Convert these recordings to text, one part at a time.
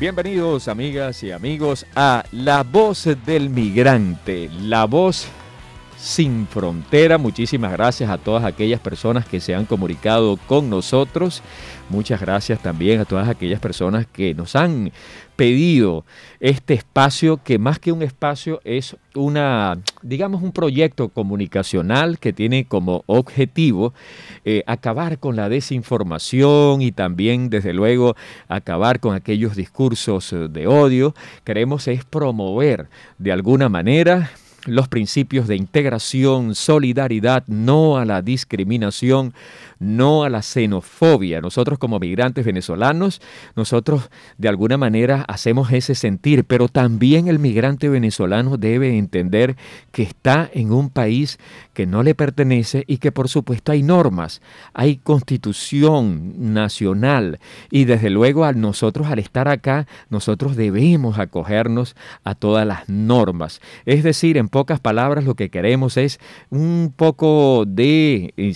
Bienvenidos amigas y amigos a La Voz del Migrante, la voz sin frontera. Muchísimas gracias a todas aquellas personas que se han comunicado con nosotros. Muchas gracias también a todas aquellas personas que nos han pedido este espacio que más que un espacio es una, digamos, un proyecto comunicacional que tiene como objetivo eh, acabar con la desinformación y también, desde luego, acabar con aquellos discursos de odio. Queremos es promover de alguna manera los principios de integración, solidaridad, no a la discriminación, no a la xenofobia. Nosotros como migrantes venezolanos, nosotros de alguna manera hacemos ese sentir, pero también el migrante venezolano debe entender que está en un país que no le pertenece y que por supuesto hay normas, hay constitución nacional y desde luego a nosotros al estar acá, nosotros debemos acogernos a todas las normas. Es decir, en pocas palabras lo que queremos es un poco de eh,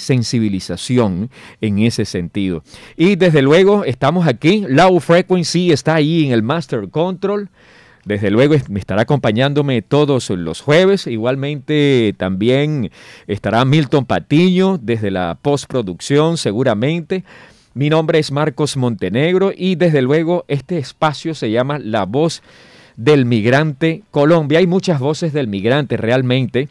en ese sentido. Y desde luego estamos aquí, Low Frequency está ahí en el Master Control. Desde luego me estará acompañándome todos los jueves. Igualmente también estará Milton Patiño desde la postproducción seguramente. Mi nombre es Marcos Montenegro y desde luego este espacio se llama La Voz del Migrante Colombia. Hay muchas voces del migrante realmente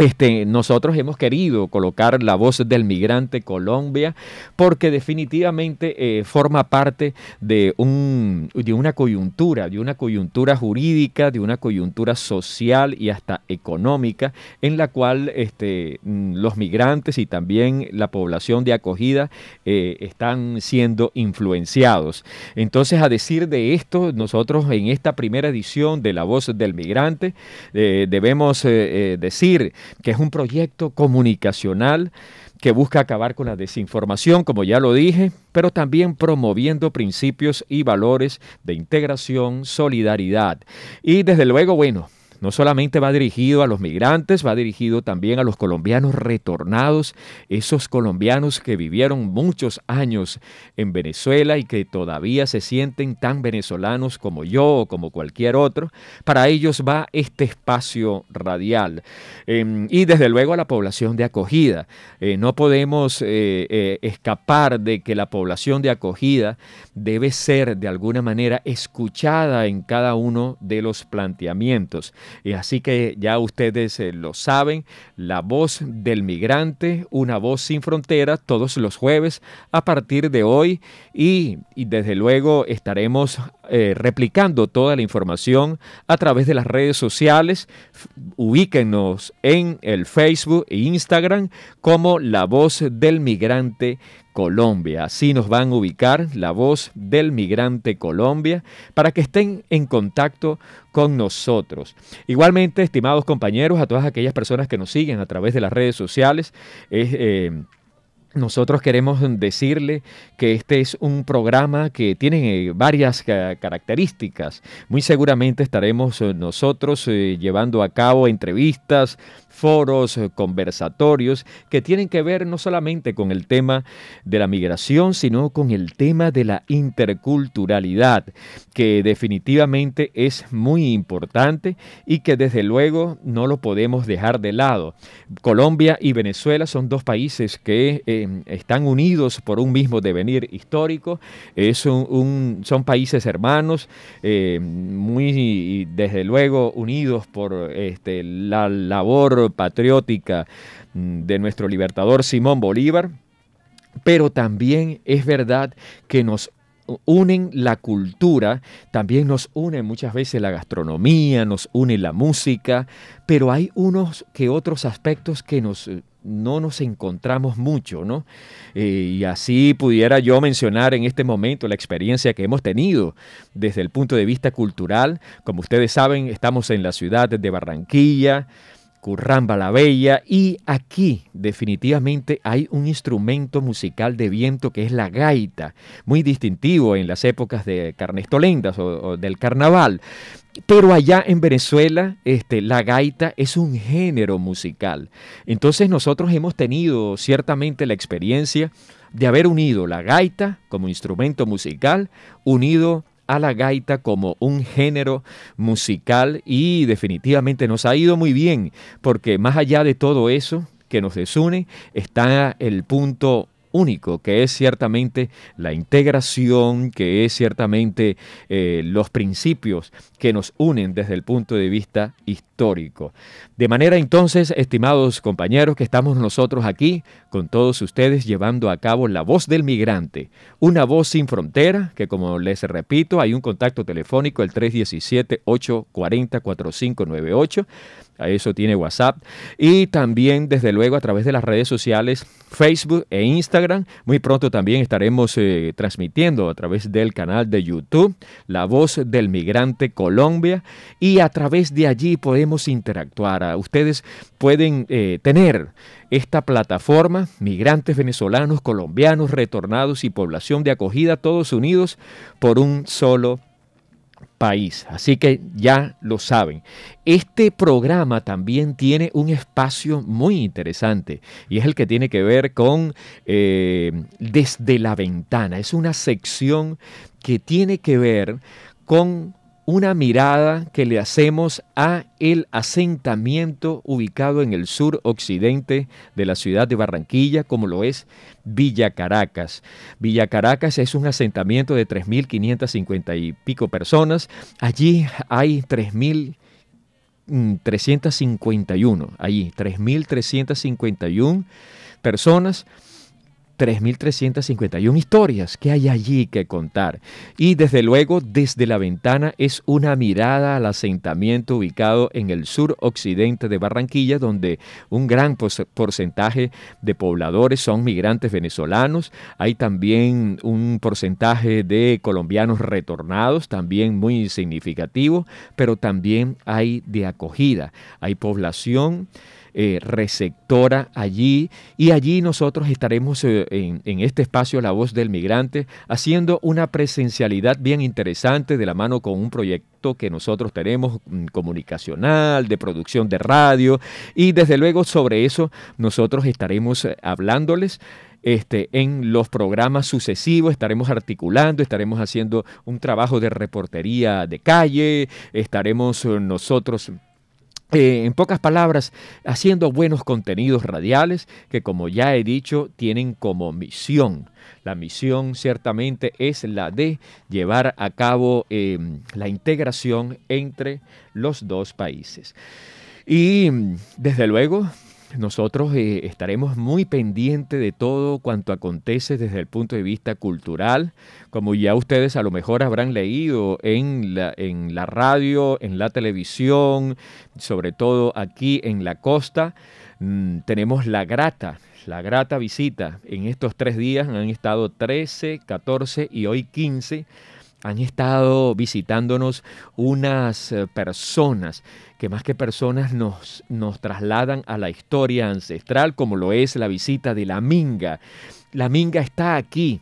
este, nosotros hemos querido colocar la voz del migrante Colombia porque definitivamente eh, forma parte de, un, de una coyuntura, de una coyuntura jurídica, de una coyuntura social y hasta económica en la cual este, mm, los migrantes y también la población de acogida eh, están siendo influenciados. Entonces, a decir de esto, nosotros en esta primera edición de La Voz del Migrante eh, debemos decir que es un proyecto comunicacional que busca acabar con la desinformación, como ya lo dije, pero también promoviendo principios y valores de integración, solidaridad. Y desde luego, bueno, no solamente va dirigido a los migrantes, va dirigido también a los colombianos retornados, esos colombianos que vivieron muchos años en Venezuela y que todavía se sienten tan venezolanos como yo o como cualquier otro. Para ellos va este espacio radial. Em, y desde luego a la población de acogida. Eh, no podemos eh, eh, escapar de que la población de acogida debe ser de alguna manera escuchada en cada uno de los planteamientos. Y así que ya ustedes eh, lo saben, la voz del migrante, una voz sin fronteras, todos los jueves a partir de hoy y, desde luego estaremos eh, replicando toda la información a través de las redes sociales. Ubíquenos en el Facebook e Instagram como La Voz del Migrante Colombia. Así nos van a ubicar la voz del migrante Colombia para que estén en contacto con nosotros. Igualmente, estimados compañeros, a todas aquellas personas que nos siguen a través de las redes sociales, eh, nosotros queremos decirle que este es un programa que tiene varias características. Muy seguramente estaremos eh, nosotros eh, llevando a cabo entrevistas, foros, eh, conversatorios que tienen que ver no solamente con el tema de la migración, sino con el tema de la interculturalidad, que definitivamente es muy importante y que desde luego no lo podemos dejar de lado. Colombia y Venezuela son dos países que eh, están unidos por un mismo devenir histórico, es son países hermanos, eh, muy desde luego unidos por este, la labor patriótica mm, de nuestro libertador Simón Bolívar, pero también es verdad que nos unen la cultura, también nos une muchas veces la gastronomía, nos une la música, pero hay unos que otros aspectos que nos no nos encontramos mucho, ¿no? Eh, y así pudiera yo mencionar en este momento la experiencia que hemos tenido desde el punto de vista cultural. Como ustedes saben, estamos en la ciudad de Barranquilla, Curramba la Bella y aquí definitivamente hay un instrumento musical de viento que es la gaita, muy distintivo en las épocas de Carnestolendas o, del carnaval. Pero allá en Venezuela, este, la gaita es un género musical. Entonces nosotros hemos tenido ciertamente la experiencia de haber unido la gaita como instrumento musical, unido a la gaita como un género musical y definitivamente nos ha ido muy bien, porque más allá de todo eso que nos desune, está el punto único, que es ciertamente la integración, que es ciertamente eh, los principios que nos unen desde el punto de vista histórico. De manera entonces, estimados compañeros, que estamos nosotros aquí con todos ustedes llevando a cabo la voz del migrante, una voz sin frontera, que como les repito, hay un contacto telefónico, el 317-840-4598 a eso tiene WhatsApp y también desde luego a través de las redes sociales Facebook e Instagram. Muy pronto también estaremos eh, transmitiendo a través del canal de YouTube La Voz del Migrante Colombia y a través de allí podemos interactuar. Ustedes pueden eh, tener esta plataforma, migrantes venezolanos, colombianos, retornados y población de acogida, todos unidos por un solo país. Así que ya lo saben. Este programa también tiene un espacio muy interesante y es el que tiene que ver con eh, Desde la ventana. Es una sección que tiene que ver con una mirada que le hacemos a el asentamiento ubicado en el sur occidente de la ciudad de Barranquilla, como lo es Villa Caracas. Villa Caracas es un asentamiento de 3.550 y pico personas. Allí hay 3.351, allí 3.351 personas 3.351 historias que hay allí que contar. Y desde luego, desde la ventana es una mirada al asentamiento ubicado en el sur occidente de Barranquilla, donde un gran porcentaje de pobladores son migrantes venezolanos. Hay también un porcentaje de colombianos retornados, también muy significativo, pero también hay de acogida. Hay población eh, receptora allí. Y allí nosotros estaremos eh, en, este espacio La Voz del Migrante haciendo una presencialidad bien interesante de la mano con un proyecto que nosotros tenemos mm, comunicacional, de producción de radio. Y desde luego sobre eso nosotros estaremos eh, hablándoles. Este, en los programas sucesivos. Estaremos articulando, estaremos haciendo un trabajo de reportería de calle, estaremos nosotros eh, en pocas palabras, haciendo buenos contenidos radiales que, como ya he dicho, tienen como misión. La misión ciertamente es la de llevar a cabo em, la integración entre los dos países. Y desde luego, nosotros eh, estaremos muy pendientes de todo cuanto acontece desde el punto de vista cultural, como ya ustedes a lo mejor habrán leído en la, en la radio, en la televisión, sobre todo aquí en la costa, mm, tenemos la grata, la grata visita. En estos tres días han estado 13, 14 y hoy 15 han estado visitándonos unas eh, personas que más que personas nos, nos trasladan a la historia ancestral, como lo es la visita de la Minga. La Minga está aquí,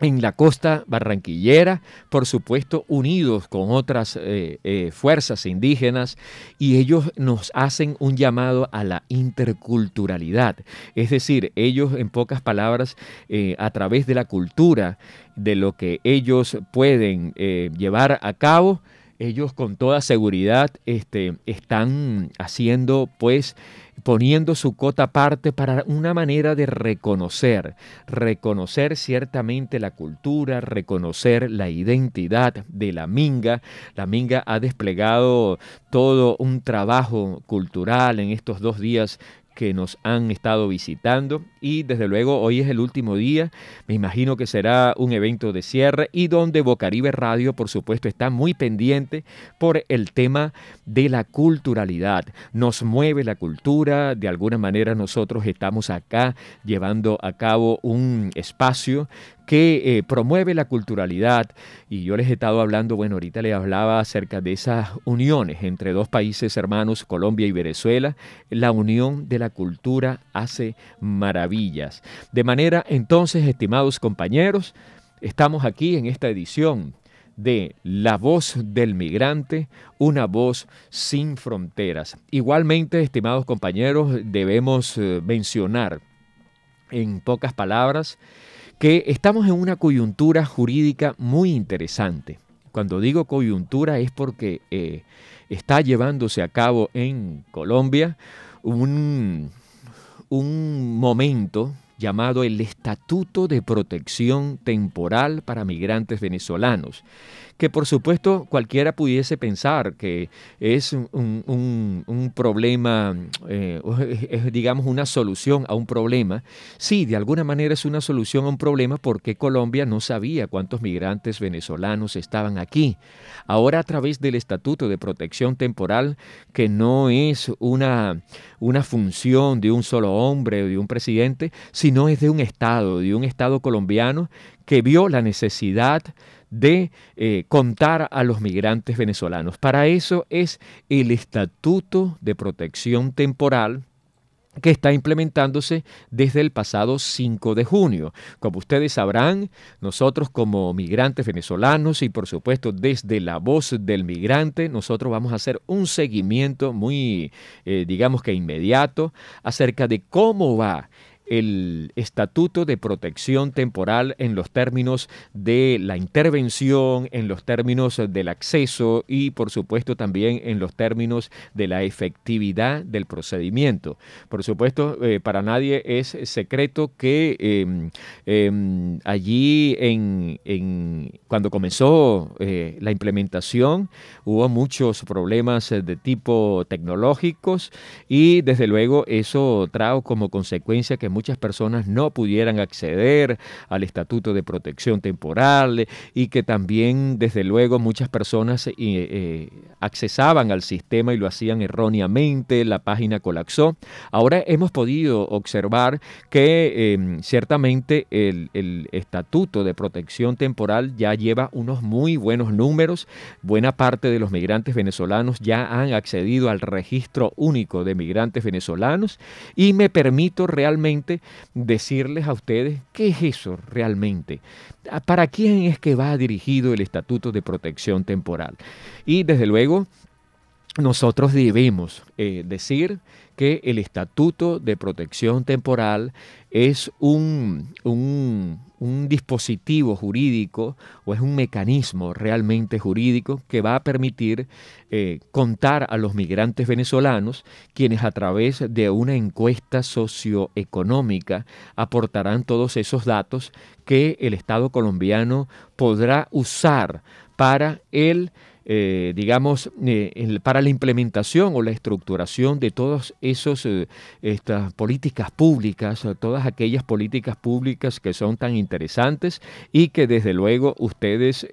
en la costa barranquillera, por supuesto unidos con otras eh, eh, fuerzas indígenas, y ellos nos hacen un llamado a la interculturalidad. Es decir, ellos en pocas palabras, eh, a través de la cultura, de lo que ellos pueden llevar a cabo, ellos con toda seguridad este, están haciendo pues poniendo su cota aparte para una manera de reconocer, reconocer ciertamente la cultura, reconocer la identidad de la Minga. La Minga ha desplegado todo un trabajo cultural en estos dos días que nos han estado visitando. Y desde luego hoy es el último día, me imagino que será un evento de cierre y donde Bocaribe Radio por supuesto está muy pendiente por el tema de la culturalidad. Nos mueve la cultura, de alguna manera nosotros estamos acá llevando a cabo un espacio que eh, promueve la culturalidad. Y yo les he estado hablando, bueno, ahorita les hablaba acerca de esas uniones entre dos países hermanos, Colombia y Venezuela. La unión de la cultura hace maravillas. De manera, entonces, estimados compañeros, estamos aquí en esta edición de La voz del migrante, una voz sin fronteras. Igualmente, estimados compañeros, debemos eh, mencionar en pocas palabras que estamos en una coyuntura jurídica muy interesante. Cuando digo coyuntura es porque eh, está llevándose a cabo en Colombia un, un momento llamado el Estatuto de Protección Temporal para Migrantes Venezolanos que por supuesto cualquiera pudiese pensar que es un, problema, eh, digamos una solución a un problema. Sí, de alguna manera es una solución a un problema porque Colombia no sabía cuántos migrantes venezolanos estaban aquí. Ahora a través del Estatuto de Protección Temporal, que no es una, una función de un solo hombre o de un presidente, sino es de un Estado, de un Estado colombiano que vio la necesidad de eh, contar a los migrantes venezolanos. Para eso es el Estatuto de Protección Temporal que está implementándose desde el pasado 5 de junio. Como ustedes sabrán, nosotros como migrantes venezolanos y por supuesto desde la voz del migrante, nosotros vamos a hacer un seguimiento muy, eh, digamos que inmediato, acerca de cómo va el Estatuto de Protección Temporal en los términos de la intervención, en los términos del acceso y por supuesto también en los términos de la efectividad del procedimiento. Por supuesto, eh, para nadie es secreto que em, em, allí en, cuando comenzó eh, la implementación hubo muchos problemas de tipo tecnológicos y desde luego eso trajo como consecuencia que muchas personas no pudieran acceder al estatuto de protección temporal y que también, desde luego, muchas personas eh, eh, al sistema y lo hacían erróneamente, la página colapsó. Ahora hemos podido observar que em, ciertamente el, el estatuto de protección temporal ya lleva unos muy buenos números. Buena parte de los migrantes venezolanos ya han accedido al registro único de migrantes venezolanos y me permito realmente decirles a ustedes qué es eso realmente. ¿Para quién es que va dirigido el Estatuto de Protección Temporal? Y desde luego, nosotros debemos eh, decir que el Estatuto de Protección Temporal es un, un, dispositivo jurídico o es un mecanismo realmente jurídico que va a permitir eh, contar a los migrantes venezolanos, quienes a través de una encuesta socioeconómica aportarán todos esos datos que el Estado colombiano podrá usar para el eh, digamos, eh, para la implementación o la estructuración de todas esas eh, estas políticas públicas, todas aquellas políticas públicas que son tan interesantes y que desde luego ustedes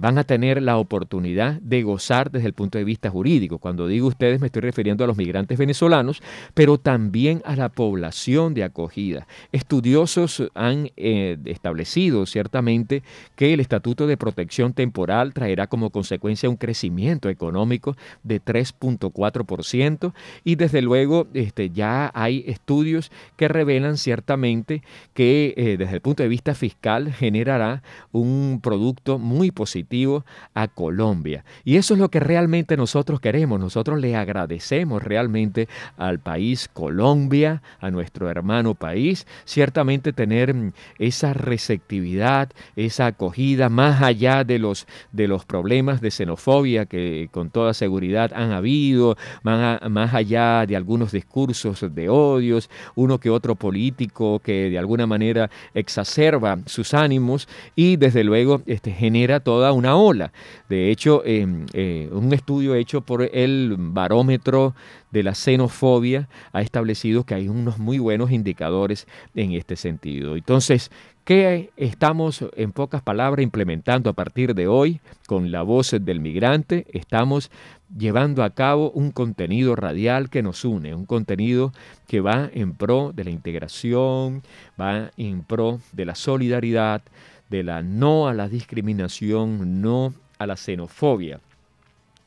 van a tener la oportunidad de gozar desde el punto de vista jurídico. Cuando digo ustedes me estoy refiriendo a los migrantes venezolanos, pero también a la población de acogida. Estudiosos han establecido ciertamente que el Estatuto de Protección Temporal traerá como consecuencia un crecimiento económico de 3.4% y desde luego este, ya hay estudios que revelan ciertamente que eh, desde el punto de vista fiscal generará un producto muy positivo a Colombia. Y eso es lo que realmente nosotros queremos. Nosotros le agradecemos realmente al país Colombia, a nuestro hermano país, ciertamente tener mm, esa receptividad, esa acogida más allá de los, de los problemas de xenofobia que con toda seguridad han habido, más, allá de algunos discursos de odios, uno que otro político que de alguna manera exacerba sus ánimos y desde luego este, genera toda una ola. De hecho, eh, un estudio hecho por el barómetro de la xenofobia ha establecido que hay unos muy buenos indicadores en este sentido. Entonces, ¿Qué estamos, en pocas palabras, implementando a partir de hoy con la voz del migrante? Estamos llevando a cabo un contenido radial que nos une, un contenido que va en pro de la integración, va en pro de la solidaridad, de la no a la discriminación, no a la xenofobia.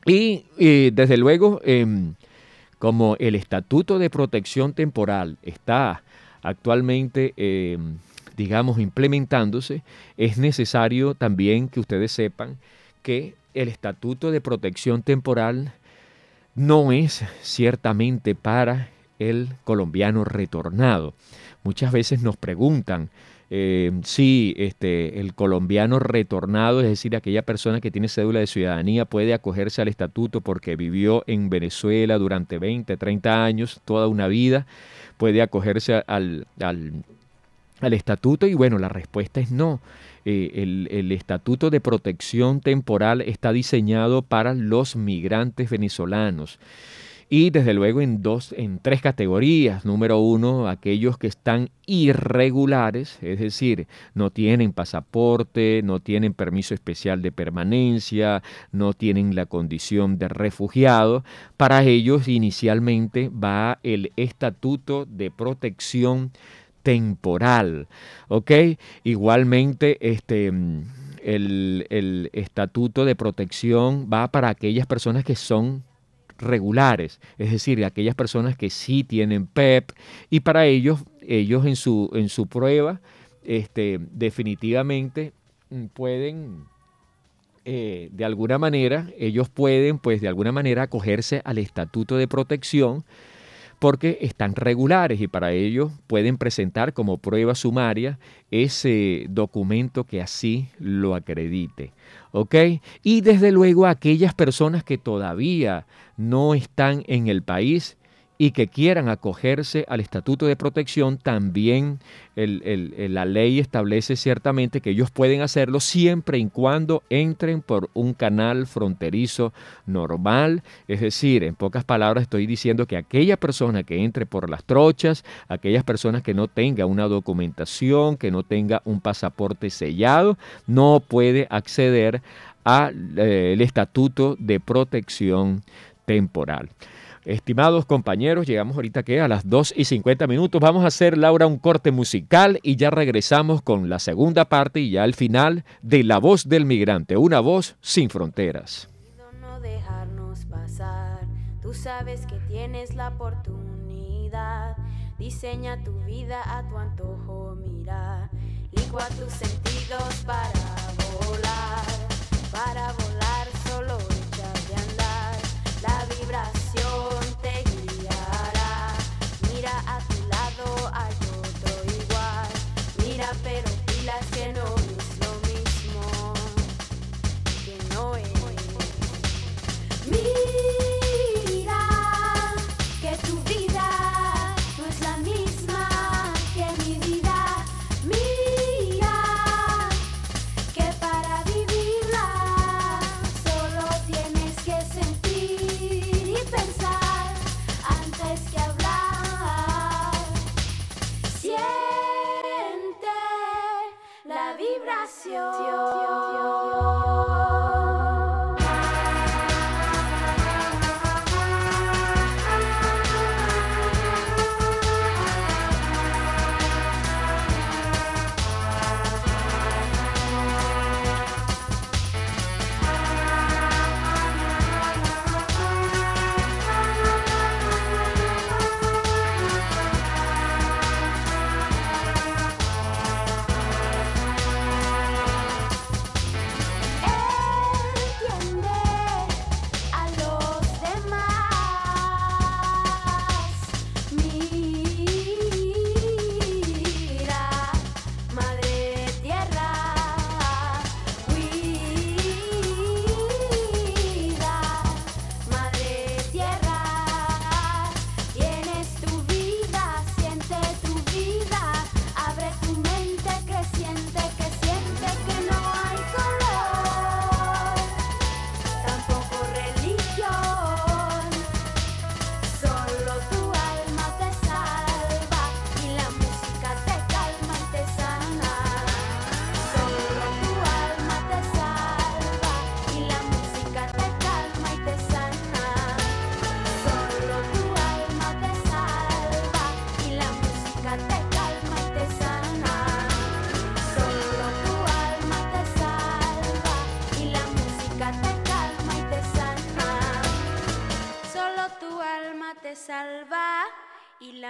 Y, desde luego, em, como el Estatuto de Protección Temporal está actualmente em, digamos, implementándose, es necesario también que ustedes sepan que el Estatuto de Protección Temporal no es ciertamente para el colombiano retornado. Muchas veces nos preguntan, eh, sí, este, el colombiano retornado, es decir, aquella persona que tiene cédula de ciudadanía puede acogerse al estatuto porque vivió en Venezuela durante 20, 30 años, toda una vida, puede acogerse al, al, estatuto y bueno, la respuesta es no. Eh, el, el, estatuto de protección temporal está diseñado para los migrantes venezolanos y desde luego en dos, en tres categorías. Número uno, aquellos que están irregulares, es decir, no tienen pasaporte, no tienen permiso especial de permanencia, no tienen la condición de refugiado. Para ellos inicialmente va el estatuto de protección temporal, ¿ok? Igualmente, este el, el, estatuto de protección va para aquellas personas que son regulares, es decir, aquellas personas que sí tienen PEP y para ellos, ellos en su, en su prueba, este, definitivamente mm, pueden, eh, de alguna manera, ellos pueden, pues, de alguna manera acogerse al estatuto de protección porque están regulares y para ello pueden presentar como prueba sumaria ese documento que así lo acredite. ¿Ok? Y desde luego aquellas personas que todavía no están en el país y que quieran acogerse al estatuto de protección, también la ley establece ciertamente que ellos pueden hacerlo siempre y cuando entren por un canal fronterizo normal. Es decir, en pocas palabras estoy diciendo que aquella persona que entre por las trochas, aquellas personas que no tenga una documentación, que no tenga un pasaporte sellado, no puede acceder al eh, estatuto de protección temporal. Estimados compañeros, llegamos ahorita que a las 2 y 50 minutos. Vamos a hacer, Laura, un corte musical y ya regresamos con la segunda parte y ya al final de La Voz del Migrante, una voz sin fronteras. No dejarnos pasar, tú sabes que tienes la oportunidad. Diseña tu vida a tu antojo, mira. Licua tus sentidos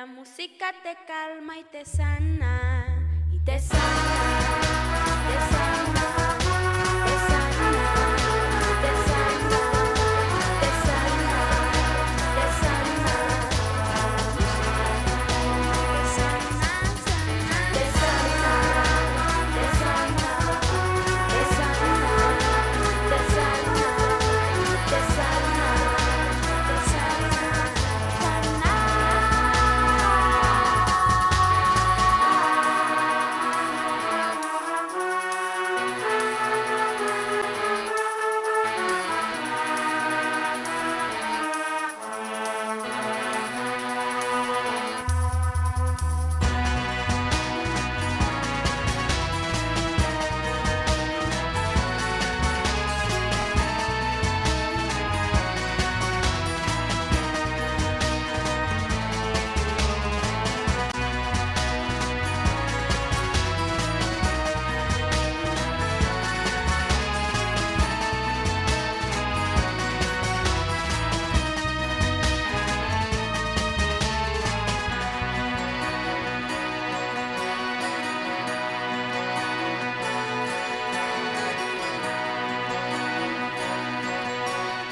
música te calma y te sana. Y te sana, te sana.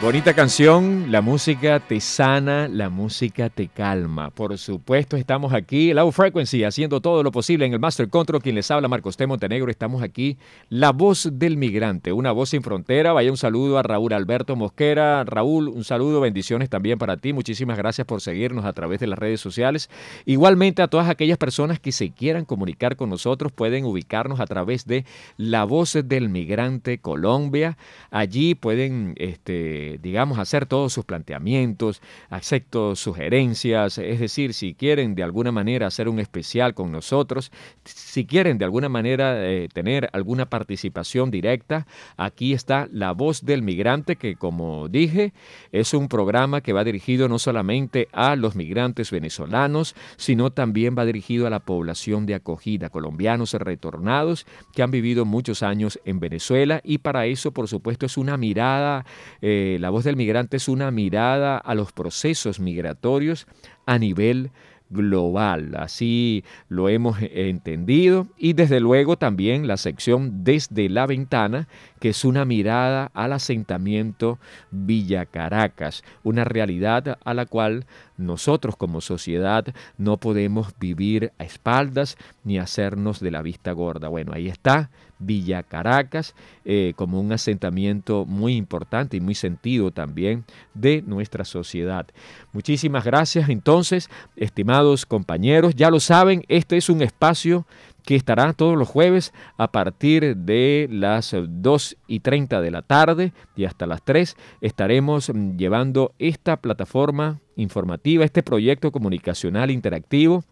Bonita canción, la música te sana, la música te calma. Por supuesto, estamos aquí, Low Frequency, haciendo todo lo posible en el Master Control. Quien les habla, Marcos T. Montenegro. Estamos aquí, la voz del migrante, una voz sin frontera. Vaya un saludo a Raúl Alberto Mosquera. Raúl, un saludo, bendiciones también para ti. Muchísimas gracias por seguirnos a través de las redes sociales. Igualmente a todas aquellas personas que se quieran comunicar con nosotros, pueden ubicarnos a través de La Voz del Migrante Colombia. Allí pueden, este digamos, hacer todos sus planteamientos, acepto sugerencias, es decir, si quieren de alguna manera hacer un especial con nosotros, si quieren de alguna manera eh, tener alguna participación directa, aquí está La Voz del Migrante, que como dije, es un programa que va dirigido no solamente a los migrantes venezolanos, sino también va dirigido a la población de acogida, colombianos retornados que han vivido muchos años en Venezuela. Y para eso, por supuesto, es una mirada eh, la voz del migrante es una mirada a los procesos migratorios a nivel global. Así lo hemos entendido. Y desde luego también la sección Desde la Ventana, que es una mirada al asentamiento Villa Caracas, una realidad a la cual nosotros como sociedad no podemos vivir a espaldas ni hacernos de la vista gorda. Bueno, ahí está Villa Caracas eh, como un asentamiento muy importante y muy sentido también de nuestra sociedad. Muchísimas gracias entonces, estimados compañeros. Ya lo saben, este es un espacio que estará todos los jueves a partir de las 2 y 30 de la tarde y hasta las 3 estaremos mm, llevando esta plataforma informativa, este proyecto comunicacional interactivo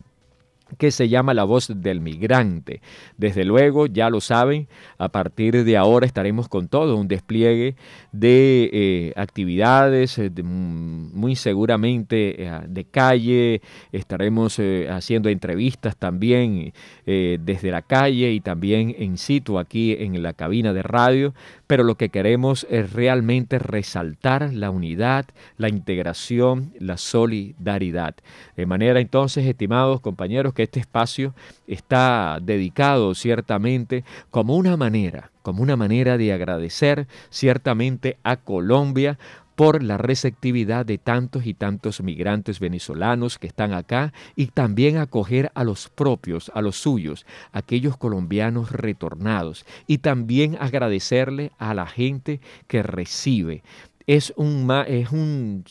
que se llama La Voz del Migrante. Desde luego, ya lo saben, a partir de ahora estaremos con todo un despliegue de eh, actividades, eh, mm, muy seguramente eh, de calle, estaremos haciendo entrevistas también desde la calle y también en situ aquí en la cabina de radio, pero lo que queremos es realmente resaltar la unidad, la integración, la solidaridad. De manera entonces, estimados compañeros, este espacio está dedicado ciertamente como una manera, como una manera de agradecer ciertamente a Colombia por la receptividad de tantos y tantos migrantes venezolanos que están acá y también acoger a los propios, a los suyos, aquellos colombianos retornados. Y también agradecerle a la gente que recibe es un, es un,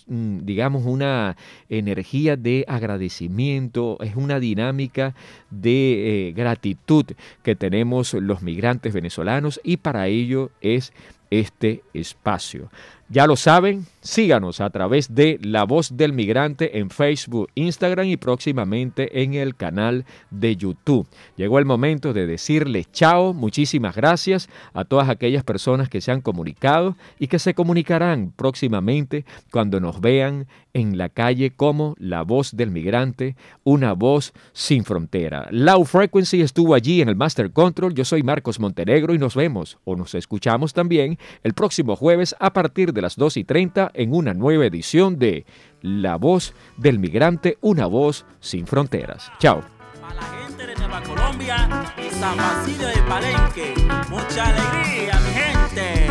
digamos, una energía de agradecimiento, es una dinámica de eh, gratitud que tenemos los migrantes venezolanos y para ello es este espacio. Ya lo saben, síganos a través de La Voz del Migrante en Facebook, Instagram y próximamente en el canal de YouTube. Llegó el momento de decirles chao, muchísimas gracias a todas aquellas personas que se han comunicado y que se comunicarán próximamente cuando nos vean en la calle como La Voz del Migrante, una voz sin frontera. Low Frequency estuvo allí en el Master Control, yo soy Marcos Montenegro y nos vemos o nos escuchamos también el próximo jueves a partir de las 2 y 30 en una nueva edición de La Voz del Migrante, una voz sin fronteras. Chao. Para la gente de Nueva Colombia y San Basilio de Palenque, mucha alegría, mi gente.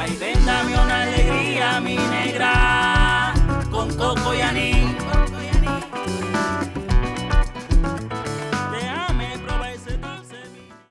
Ay, vendame una alegría, mi negra, con coco y anís.